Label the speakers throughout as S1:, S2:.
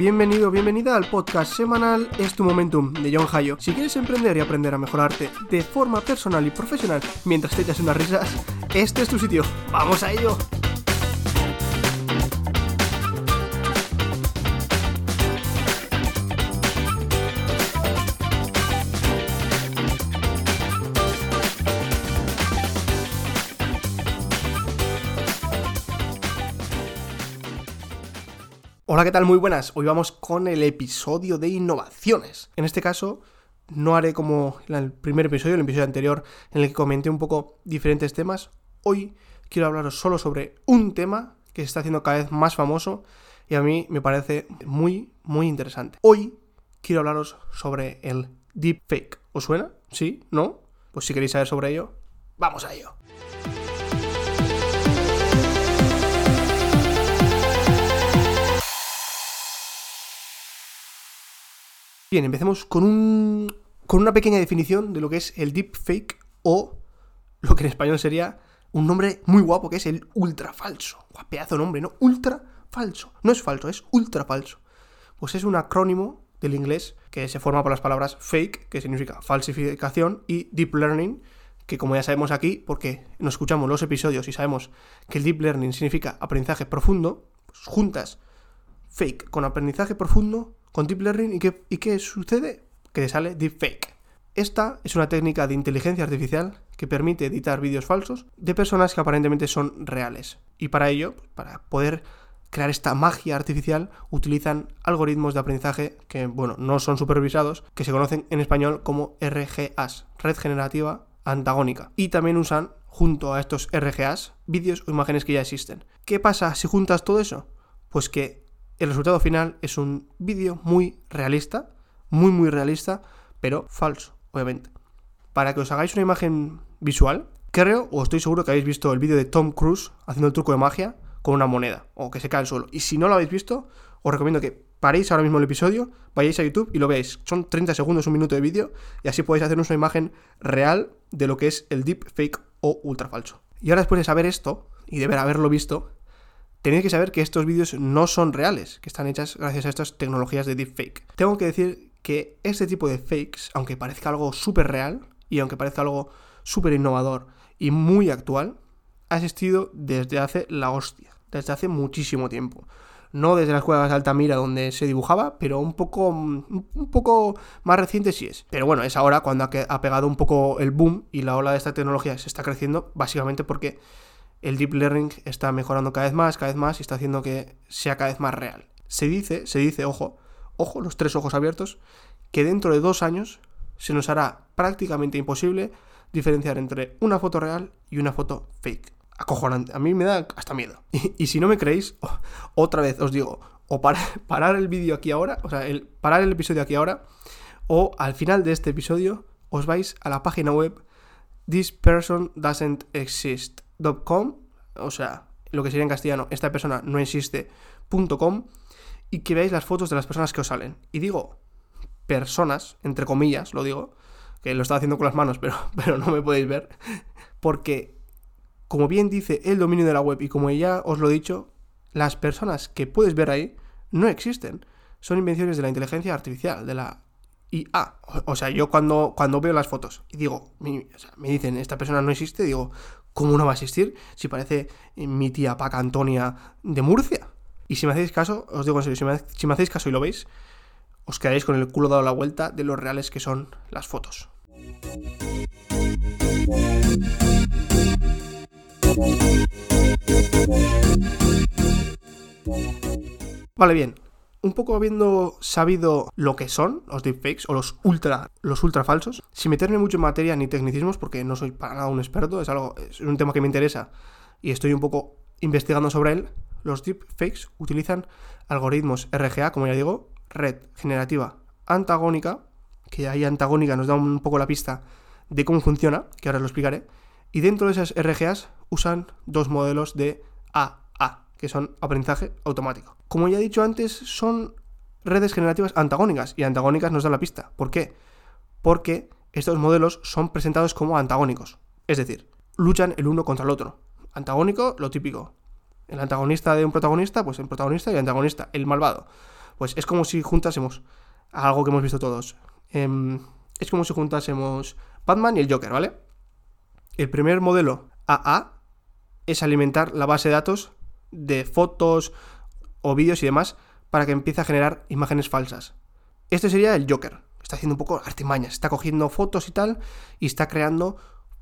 S1: bienvenido, bienvenida al podcast semanal Es tu Momentum de John Hayo. Si quieres emprender y aprender a mejorarte de forma personal y profesional mientras te echas unas risas, este es tu sitio. ¡Vamos a ello! ¿Qué tal? Muy buenas. Hoy vamos con el episodio de innovaciones. En este caso, no haré como el primer episodio, el episodio anterior, en el que comenté un poco diferentes temas. Hoy quiero hablaros solo sobre un tema que se está haciendo cada vez más famoso y a mí me parece muy, muy interesante. Hoy quiero hablaros sobre el deepfake. ¿Os suena? ¿Sí? ¿No? Pues si queréis saber sobre ello, vamos a ello. Bien, empecemos con, un, con una pequeña definición de lo que es el deepfake o lo que en español sería un nombre muy guapo que es el ultra falso. Guapeazo nombre, ¿no? Ultra falso. No es falso, es ultra falso. Pues es un acrónimo del inglés que se forma por las palabras fake, que significa falsificación, y deep learning, que como ya sabemos aquí, porque nos escuchamos los episodios y sabemos que el deep learning significa aprendizaje profundo, pues juntas fake con aprendizaje profundo con Deep Learning. ¿Y qué, ¿Y qué sucede? Que sale Deepfake. Esta es una técnica de inteligencia artificial que permite editar vídeos falsos de personas que aparentemente son reales. Y para ello, para poder crear esta magia artificial, utilizan algoritmos de aprendizaje que, bueno, no son supervisados, que se conocen en español como RGAs, Red Generativa Antagónica. Y también usan, junto a estos RGAs, vídeos o imágenes que ya existen. ¿Qué pasa si juntas todo eso? Pues que el resultado final es un vídeo muy realista, muy muy realista, pero falso, obviamente. Para que os hagáis una imagen visual, creo o estoy seguro que habéis visto el vídeo de Tom Cruise haciendo el truco de magia con una moneda o que se cae al suelo. Y si no lo habéis visto, os recomiendo que paréis ahora mismo el episodio, vayáis a YouTube y lo veáis. Son 30 segundos, un minuto de vídeo y así podéis hacernos una imagen real de lo que es el deep fake o ultra falso. Y ahora después de saber esto y de haberlo visto, tenéis que saber que estos vídeos no son reales, que están hechas gracias a estas tecnologías de deepfake. Tengo que decir que este tipo de fakes, aunque parezca algo súper real y aunque parezca algo súper innovador y muy actual, ha existido desde hace la hostia, desde hace muchísimo tiempo. No desde las cuevas de Altamira donde se dibujaba, pero un poco, un poco más reciente sí es. Pero bueno, es ahora cuando ha pegado un poco el boom y la ola de esta tecnología se está creciendo, básicamente porque el deep learning está mejorando cada vez más, cada vez más y está haciendo que sea cada vez más real. Se dice, se dice, ojo, ojo, los tres ojos abiertos, que dentro de dos años se nos hará prácticamente imposible diferenciar entre una foto real y una foto fake. Acojonante, a mí me da hasta miedo. Y, si no me creéis, otra vez os digo, o parar el vídeo aquí ahora, o sea, el, parar el episodio aquí ahora, o al final de este episodio os vais a la página web This person doesn't exist .com, o sea, lo que sería en castellano, esta persona no existe.com, y que veáis las fotos de las personas que os salen. Y digo, personas, entre comillas, lo digo, que lo estaba haciendo con las manos, pero, pero no me podéis ver, porque, como bien dice el dominio de la web, y como ya os lo he dicho, las personas que puedes ver ahí no existen. Son invenciones de la inteligencia artificial, de la IA. O, sea, yo cuando, cuando veo las fotos y digo, me dicen, esta persona no existe, digo, ¿Cómo no va a existir si parece mi tía Paca Antonia de Murcia? Y si me hacéis caso, os digo en serio, si me, hacéis caso y lo veis, os quedaréis con el culo dado la vuelta de lo reales que son las fotos. Vale, bien un poco habiendo sabido lo que son los deepfakes o los ultra, los ultra falsos, sin meterme mucho en materia ni tecnicismos, porque no soy para nada un experto, es algo, es un tema que me interesa y estoy un poco investigando sobre él. Los deepfakes utilizan algoritmos RGA, como ya digo, red generativa antagónica, que ahí antagónica nos da un poco la pista de cómo funciona, que ahora os lo explicaré. Y dentro de esas RGAs usan dos modelos de AA, que son aprendizaje automático. Como ya he dicho antes, son redes generativas antagónicas y antagónicas nos da la pista. ¿Por qué? Porque estos modelos son presentados como antagónicos. Es decir, luchan el uno contra el otro. Antagónico, lo típico. El antagonista de un protagonista, pues el protagonista y el antagonista, el malvado. Pues es como si juntásemos algo que hemos visto todos. Em, es como si juntásemos Batman y el Joker, ¿vale? El primer modelo AA es alimentar la base de datos de fotos o vídeos y demás para que empiece a generar imágenes falsas. Este sería el Joker. Está haciendo un poco artimañas, está cogiendo fotos y tal y está creando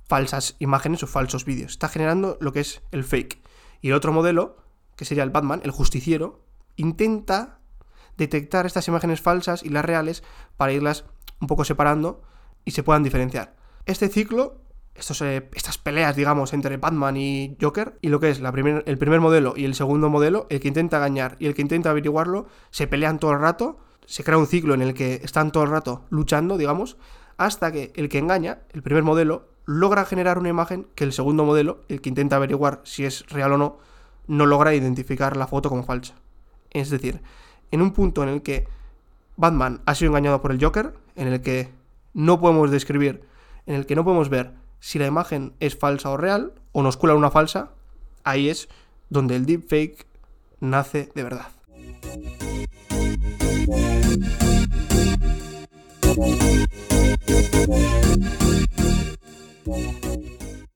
S1: falsas imágenes o falsos vídeos. Está generando lo que es el fake. Y el otro modelo, que sería el Batman, el justiciero, intenta detectar estas imágenes falsas y las reales para irlas un poco separando y se puedan diferenciar. Este ciclo, eh, estas peleas, digamos, entre Batman y Joker, y lo que es el primer modelo y el segundo modelo, el que intenta engañar y el que intenta averiguarlo, se pelean todo el rato, se crea un ciclo en el que están todo el rato luchando, digamos, hasta que el que engaña, el primer modelo, logra generar una imagen que el segundo modelo, el que intenta averiguar si es real o no, no logra identificar la foto como falsa. Es decir, en un punto en el que Batman ha sido engañado por el Joker, en el que no podemos describir, en el que no podemos ver si la imagen es falsa o real, o nos cuela una falsa, ahí es donde el deepfake nace de verdad.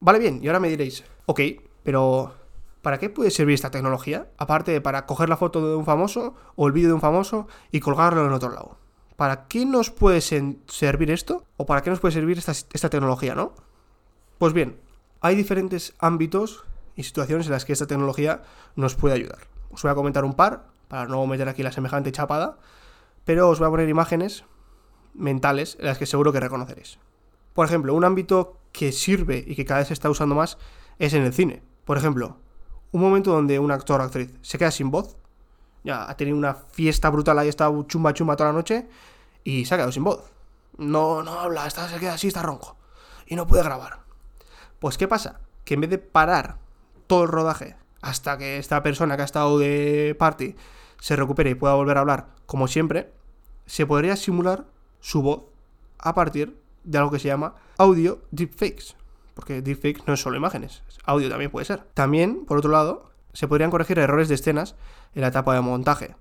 S1: Vale, bien, y ahora me diréis, ok, pero ¿para qué puede servir esta tecnología? Aparte de para coger la foto de un famoso o el vídeo de un famoso y colgarlo en otro lado. ¿Para qué nos puede servir esto? ¿O para qué nos puede servir esta, esta tecnología, no? Pues bien, hay diferentes ámbitos y situaciones en las que esta tecnología nos puede ayudar. Os voy a comentar un par, para no meter aquí la semejante chapada, pero os voy a poner imágenes mentales en las que seguro que reconoceréis. Por ejemplo, un ámbito que sirve y que cada vez se está usando más es en el cine. Por ejemplo, un momento donde un actor o actriz se queda sin voz, ya ha tenido una fiesta brutal, ahí está chumba chumba toda la noche y se ha quedado sin voz. No, no habla, está, se queda así, está ronco y no puede grabar. Pues ¿qué pasa? Que en vez de parar todo el rodaje hasta que esta persona que ha estado de party se recupere y pueda volver a hablar como siempre, se podría simular su voz a partir de algo que se llama audio deepfakes. Porque deepfakes no es solo imágenes, audio también puede ser. También, por otro lado, se podrían corregir errores de escenas en la etapa de montaje,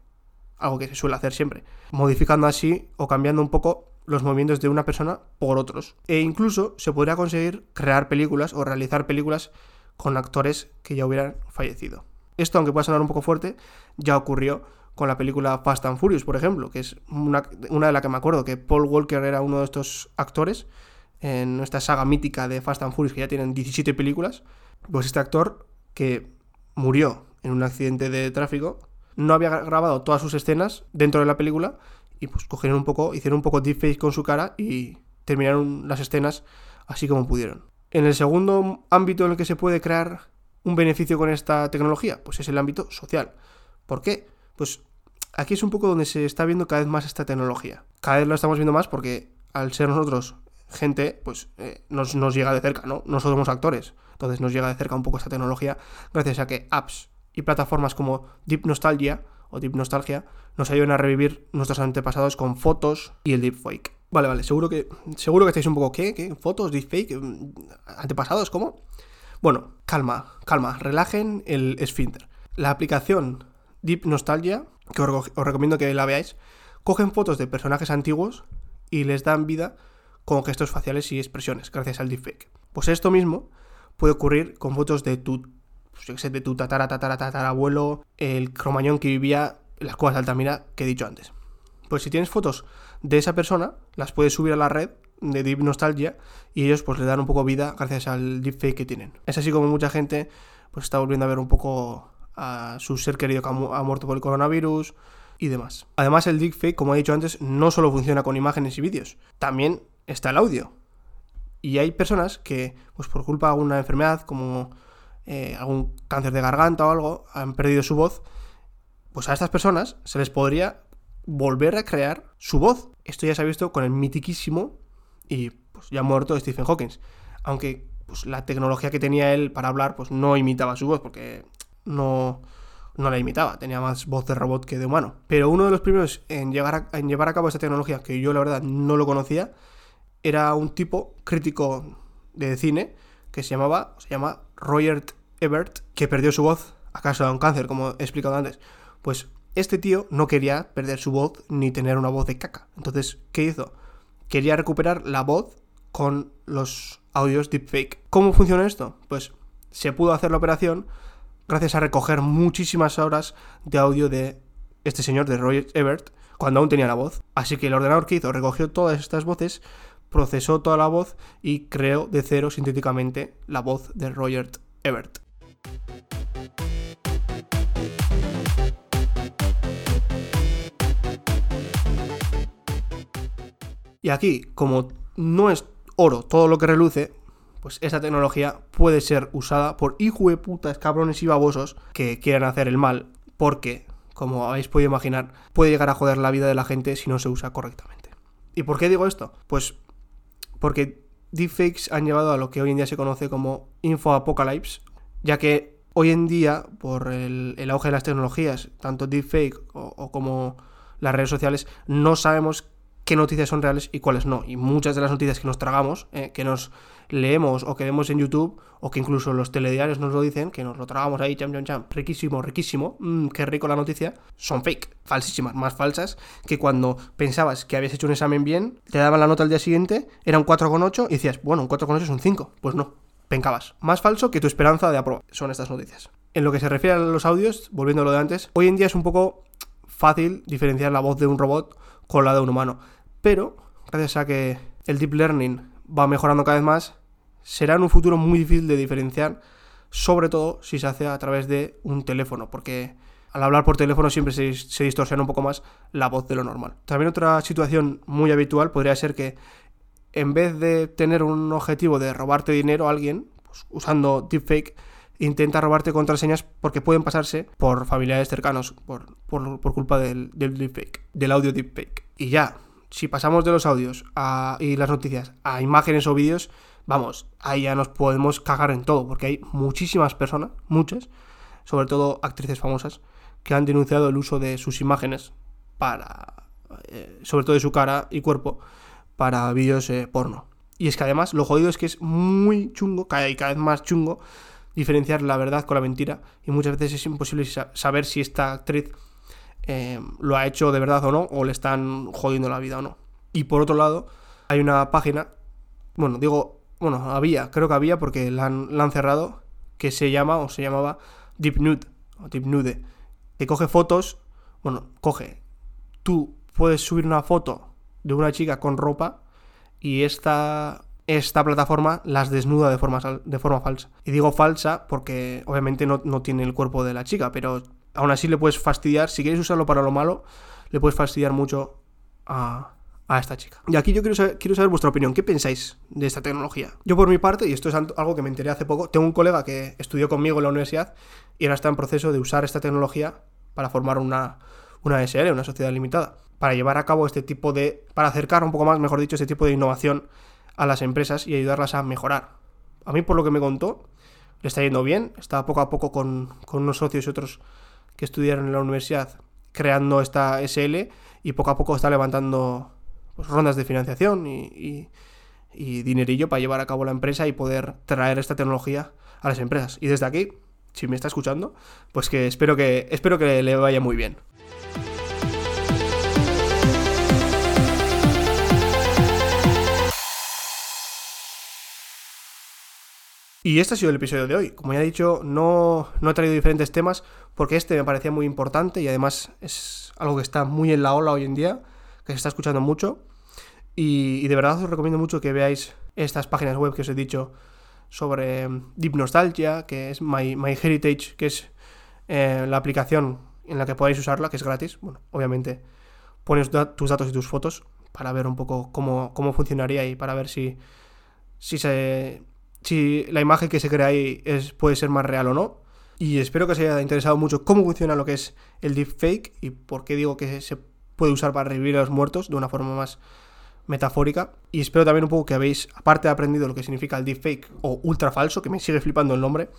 S1: algo que se suele hacer siempre, modificando así o cambiando un poco los movimientos de una persona por otros. E incluso se podría conseguir crear películas o realizar películas con actores que ya hubieran fallecido. Esto, aunque pueda sonar un poco fuerte, ya ocurrió con la película Fast and Furious, por ejemplo, que es una, de las que me acuerdo, que Paul Walker era uno de estos actores en esta saga mítica de Fast and Furious, que ya tienen 17 películas, pues este actor que murió en un accidente de tráfico, no había grabado todas sus escenas dentro de la película y pues cogieron un poco, hicieron un poco deepfake con su cara y terminaron las escenas así como pudieron. En el segundo ámbito en el que se puede crear un beneficio con esta tecnología, pues es el ámbito social. ¿Por qué? Pues aquí es un poco donde se está viendo cada vez más esta tecnología. Cada vez lo estamos viendo más porque al ser nosotros gente, pues eh, nos, nos, llega de cerca, ¿no? Nosotros somos actores, entonces nos llega de cerca un poco esta tecnología gracias a que apps y plataformas como Deep Nostalgia o Deep Nostalgia nos ayudan a revivir nuestros antepasados con fotos y el deepfake. Vale, vale, seguro que seguro que estáis un poco ¿qué? ¿Qué? ¿Fotos, deepfake? ¿Antepasados? ¿Cómo? Bueno, calma, calma, relajen el esfínter. La aplicación Deep Nostalgia, que os, recomiendo que la veáis, cogen fotos de personajes antiguos y les dan vida con gestos faciales y expresiones, gracias al deepfake. Pues esto mismo puede ocurrir con fotos de tu, pues de tu tatara, tatara, tatara abuelo, el cromañón que vivía en las cuevas de Altamira que he dicho antes. Pues si tienes fotos de esa persona, las puedes subir a la red de Deep Nostalgia y ellos pues le dan un poco vida gracias al deepfake que tienen. Es así como mucha gente pues está volviendo a ver un poco a su ser querido que ha muerto por el coronavirus y demás. Además, el deepfake, como he dicho antes, no solo funciona con imágenes y vídeos, también está el audio. Y hay personas que, pues por culpa de alguna enfermedad, como eh, algún cáncer de garganta o algo, han perdido su voz, pues a estas personas se les podría volver a crear su voz. Esto ya se ha visto con el mitiquísimo y pues ya muerto Stephen Hawking. Aunque pues, la tecnología que tenía él para hablar pues no imitaba su voz, porque no, no la imitaba, tenía más voz de robot que de humano. Pero uno de los primeros en, llegar en llevar a cabo esta tecnología, que yo la verdad no lo conocía, era un tipo crítico de cine que se llamaba, se llama Roger Ebert, que perdió su voz a causa de un cáncer, como he explicado antes. Pues este tío no quería perder su voz ni tener una voz de caca. Entonces, ¿qué hizo? Quería recuperar la voz con los audios deepfake. ¿Cómo funciona esto? Pues se pudo hacer la operación gracias a recoger muchísimas horas de audio de este señor, de Roger Ebert, cuando aún tenía la voz. Así que el ordenador que hizo recogió todas estas voces, procesó toda la voz y creó de cero sintéticamente la voz de Roger Ebert. Y aquí, como no es oro todo lo que reluce, pues esta tecnología puede ser usada por hijo de putas, cabrones y babosos que quieran hacer el mal, porque, como habéis podido imaginar, puede llegar a joder la vida de la gente si no se usa correctamente. ¿Y por qué digo esto? Pues porque deepfakes han llevado a lo que hoy en día se conoce como infoapocalypse, ya que hoy en día, por el, auge de las tecnologías, tanto deepfake o, o como las redes sociales, no sabemos qué noticias son reales y cuáles no. Y muchas de las noticias que nos tragamos, eh, que nos leemos o que vemos en YouTube, o que incluso los telediarios nos lo dicen, que nos lo tragamos ahí, cham, cham, cham, riquísimo, riquísimo, mmm, qué rico la noticia, son fake, falsísimas, más falsas que cuando pensabas que habías hecho un examen bien, te daban la nota al día siguiente, era un 4,8 y decías, bueno, un 4,8 es un 5. Pues no, pencabas. Más falso que tu esperanza de aprobar. Son estas noticias. En lo que se refiere a los audios, volviendo a lo de antes, hoy en día es un poco fácil diferenciar la voz de un robot con la de un humano. Pero, gracias a que el deep learning va mejorando cada vez más, será en un futuro muy difícil de diferenciar, sobre todo si se hace a través de un teléfono, porque al hablar por teléfono siempre se, distorsiona un poco más la voz de lo normal. También otra situación muy habitual podría ser que en vez de tener un objetivo de robarte dinero a alguien, pues, usando deepfake, intenta robarte contraseñas porque pueden pasarse por familiares cercanos, por, culpa del, del deepfake, del audio deepfake. Y ya, si pasamos de los audios y las noticias a imágenes o vídeos, vamos, ahí ya nos podemos cagar en todo, porque hay muchísimas personas, muchas, sobre todo actrices famosas, que han denunciado el uso de sus imágenes para, eh, sobre todo de su cara y cuerpo, para vídeos eh, porno. Y es que además lo jodido es que es muy chungo, cada, y cada vez más chungo, diferenciar la verdad con la mentira y muchas veces es imposible saber si esta actriz eh, lo ha hecho de verdad o no, o le están jodiendo la vida o no. Y por otro lado, hay una página, bueno, digo, bueno, había, creo que había porque la han, cerrado, que se llama o se llamaba Deep Nude, o Deep Nude, que coge fotos, bueno, coge, tú puedes subir una foto de una chica con ropa y esta esta plataforma las desnuda de forma, de forma falsa. Y digo falsa porque obviamente no, tiene el cuerpo de la chica, pero aún así le puedes fastidiar, si quieres usarlo para lo malo, le puedes fastidiar mucho a, a esta chica. Y aquí yo quiero saber, quiero saber vuestra opinión. ¿Qué pensáis de esta tecnología? Yo por mi parte, y esto es algo que me enteré hace poco, tengo un colega que estudió conmigo en la universidad y ahora está en proceso de usar esta tecnología para formar una, una SL, una sociedad limitada, para llevar a cabo este tipo de, para acercar un poco más, mejor dicho, este tipo de innovación a las empresas y ayudarlas a mejorar. A mí, por lo que me contó, le está yendo bien, está poco a poco con, unos socios y otros que estudiaron en la universidad creando esta SL y poco a poco está levantando pues, rondas de financiación y, y, dinerillo para llevar a cabo la empresa y poder traer esta tecnología a las empresas. Y desde aquí, si me está escuchando, pues que espero que, espero que le vaya muy bien. Y este ha sido el episodio de hoy. Como ya he dicho, no, he traído diferentes temas porque este me parecía muy importante y además es algo que está muy en la ola hoy en día, que se está escuchando mucho. Y, de verdad os recomiendo mucho que veáis estas páginas web que os he dicho sobre Deep Nostalgia, que es My, Heritage, que es eh, la aplicación en la que podéis usarla, que es gratis. Bueno, obviamente pones tus datos y tus fotos para ver un poco cómo, cómo funcionaría y para ver si, si se si la imagen que se crea ahí es, puede ser más real o no. Y espero que os haya interesado mucho cómo funciona lo que es el deepfake y por qué digo que se puede usar para revivir a los muertos de una forma más metafórica. Y espero también un poco que habéis, aparte de aprendido lo que significa el deepfake o ultra falso, que me sigue flipando el nombre,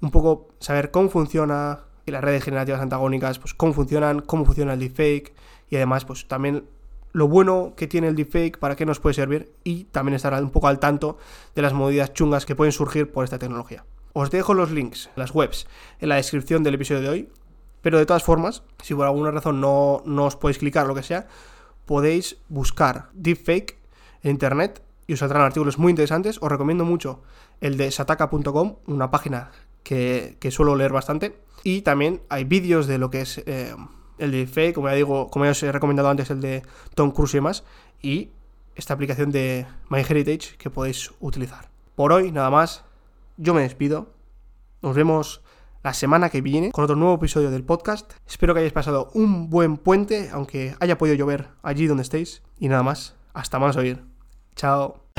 S1: un poco saber cómo funciona y las redes generativas antagónicas, pues cómo funcionan, cómo funciona el deepfake y además pues también lo bueno que tiene el deepfake, para qué nos puede servir y también estar un poco al tanto de las movidas chungas que pueden surgir por esta tecnología. Os dejo los links, las webs, en la descripción del episodio de hoy Pero de todas formas, si por alguna razón no, no os podéis clicar lo que sea, podéis buscar deepfake en internet y os saldrán artículos muy interesantes. Os recomiendo mucho el de sataka.com, una página que, que, suelo leer bastante. Y también hay vídeos de lo que es eh, el deepfake, como ya digo, como ya os he recomendado antes, el de Tom Cruise y demás. Y esta aplicación de MyHeritage que podéis utilizar. Por hoy, nada más. Yo me despido. Nos vemos la semana que viene con otro nuevo episodio del podcast. Espero que hayáis pasado un buen puente, aunque haya podido llover allí donde estéis. Y nada más, hasta más oír. Chao.